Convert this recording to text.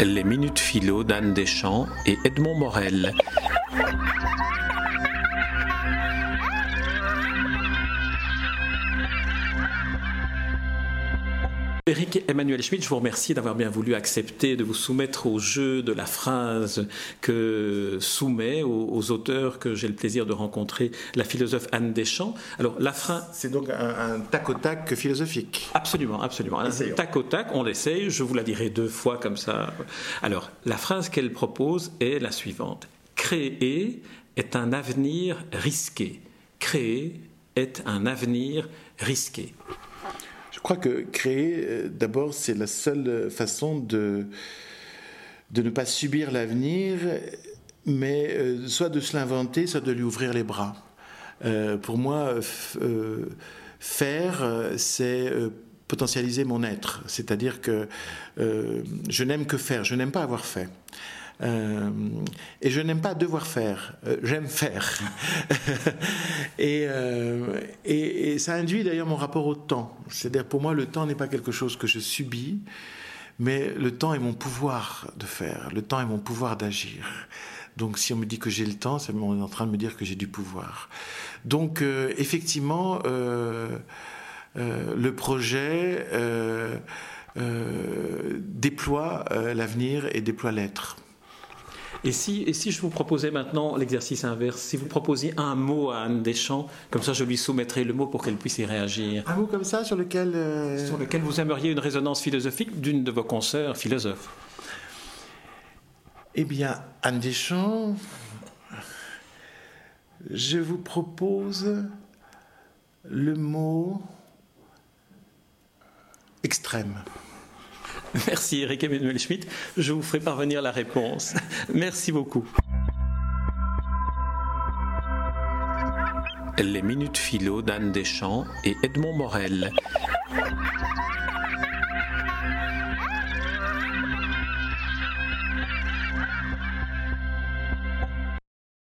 Les Minutes Philo d'Anne Deschamps et Edmond Morel. Eric Emmanuel Schmitt, je vous remercie d'avoir bien voulu accepter de vous soumettre au jeu de la phrase que soumet aux, auteurs que j'ai le plaisir de rencontrer la philosophe Anne Deschamps. Alors, la phrase. C'est donc un, tac au tac philosophique. Absolument, absolument. Un tac au tac, on l'essaye, je vous la dirai deux fois comme ça. Alors, la phrase qu'elle propose est la suivante Créer est un avenir risqué. Créer est un avenir risqué. Je crois que créer, euh, d'abord, c'est la seule façon de, de ne pas subir l'avenir, mais euh, soit de se l'inventer, soit de lui ouvrir les bras. Euh, pour moi, faire, c'est potentialiser mon être. C'est-à-dire que je n'aime que faire, je n'aime pas avoir fait. Euh, et je n'aime pas devoir faire, euh, j'aime faire. Euh, et, ça induit d'ailleurs mon rapport au temps. C'est-à-dire pour moi, le temps n'est pas quelque chose que je subis, mais le temps est mon pouvoir de faire, le temps est mon pouvoir d'agir. Donc si on me dit que j'ai le temps, c'est on est en train de me dire que j'ai du pouvoir. Donc effectivement, le projet déploie l'avenir et déploie l'être. Et si, et si je vous proposais maintenant l'exercice inverse, si vous proposiez un mot à Anne Deschamps, comme ça je lui soumettrai le mot pour qu'elle puisse y réagir. Un mot comme ça sur lequel... Euh, sur lequel vous aimeriez une résonance philosophique d'une de vos consoeurs philosophes. Eh bien, Anne Deschamps, je vous propose le mot extrême. Merci Eric Emmanuel Schmitt. Je vous ferai parvenir la réponse. Merci beaucoup. Les minutes philo d'Anne Deschamps et Edmond Morel.